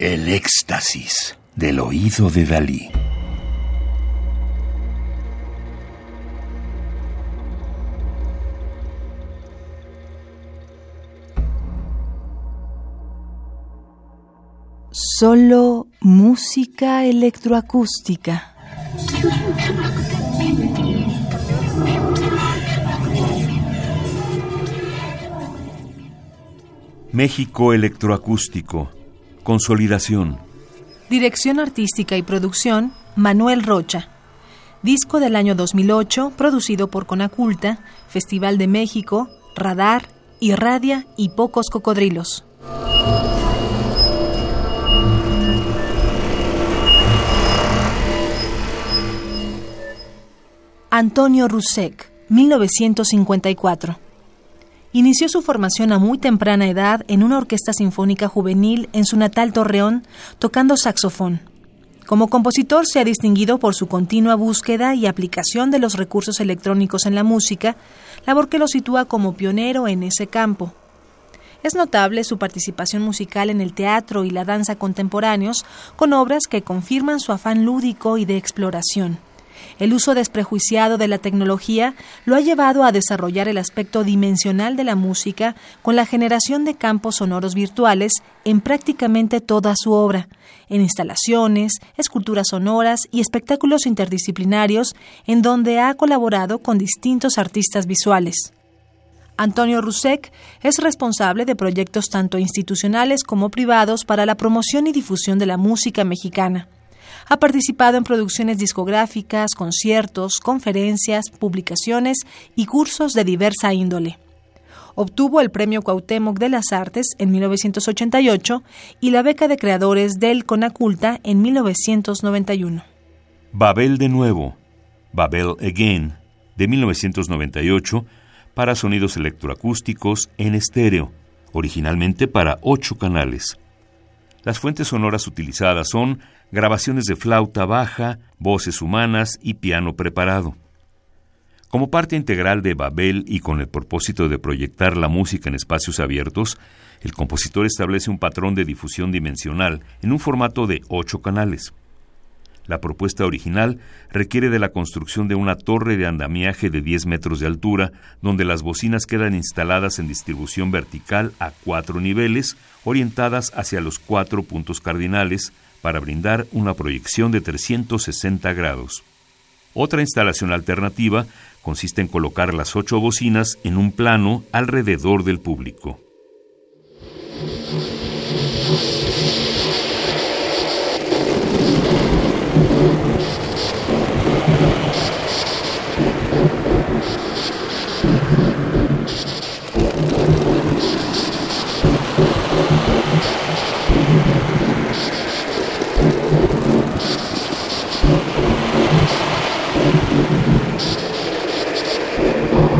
El éxtasis del oído de Dalí. Solo música electroacústica. México Electroacústico. Consolidación. Dirección artística y producción, Manuel Rocha. Disco del año 2008, producido por Conaculta, Festival de México, Radar, Irradia y Pocos Cocodrilos. Antonio Rusek, 1954. Inició su formación a muy temprana edad en una orquesta sinfónica juvenil en su natal Torreón, tocando saxofón. Como compositor se ha distinguido por su continua búsqueda y aplicación de los recursos electrónicos en la música, labor que lo sitúa como pionero en ese campo. Es notable su participación musical en el teatro y la danza contemporáneos, con obras que confirman su afán lúdico y de exploración. El uso desprejuiciado de la tecnología lo ha llevado a desarrollar el aspecto dimensional de la música con la generación de campos sonoros virtuales en prácticamente toda su obra, en instalaciones, esculturas sonoras y espectáculos interdisciplinarios en donde ha colaborado con distintos artistas visuales. Antonio Rusek es responsable de proyectos tanto institucionales como privados para la promoción y difusión de la música mexicana. Ha participado en producciones discográficas, conciertos, conferencias, publicaciones y cursos de diversa índole. Obtuvo el Premio Cuauhtémoc de las Artes en 1988 y la beca de creadores del Conaculta en 1991. Babel de nuevo, Babel Again, de 1998, para sonidos electroacústicos en estéreo, originalmente para ocho canales. Las fuentes sonoras utilizadas son grabaciones de flauta baja, voces humanas y piano preparado. Como parte integral de Babel y con el propósito de proyectar la música en espacios abiertos, el compositor establece un patrón de difusión dimensional en un formato de ocho canales. La propuesta original requiere de la construcción de una torre de andamiaje de 10 metros de altura, donde las bocinas quedan instaladas en distribución vertical a cuatro niveles, orientadas hacia los cuatro puntos cardinales, para brindar una proyección de 360 grados. Otra instalación alternativa consiste en colocar las ocho bocinas en un plano alrededor del público.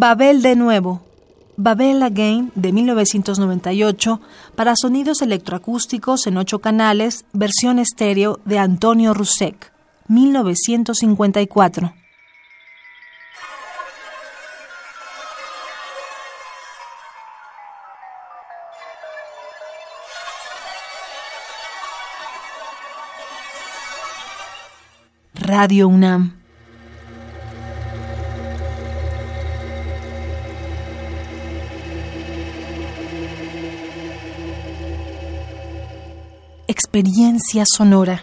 Babel de nuevo. Babel Again de 1998 para sonidos electroacústicos en ocho canales, versión estéreo de Antonio Rusek, 1954. Radio UNAM experiencia sonora.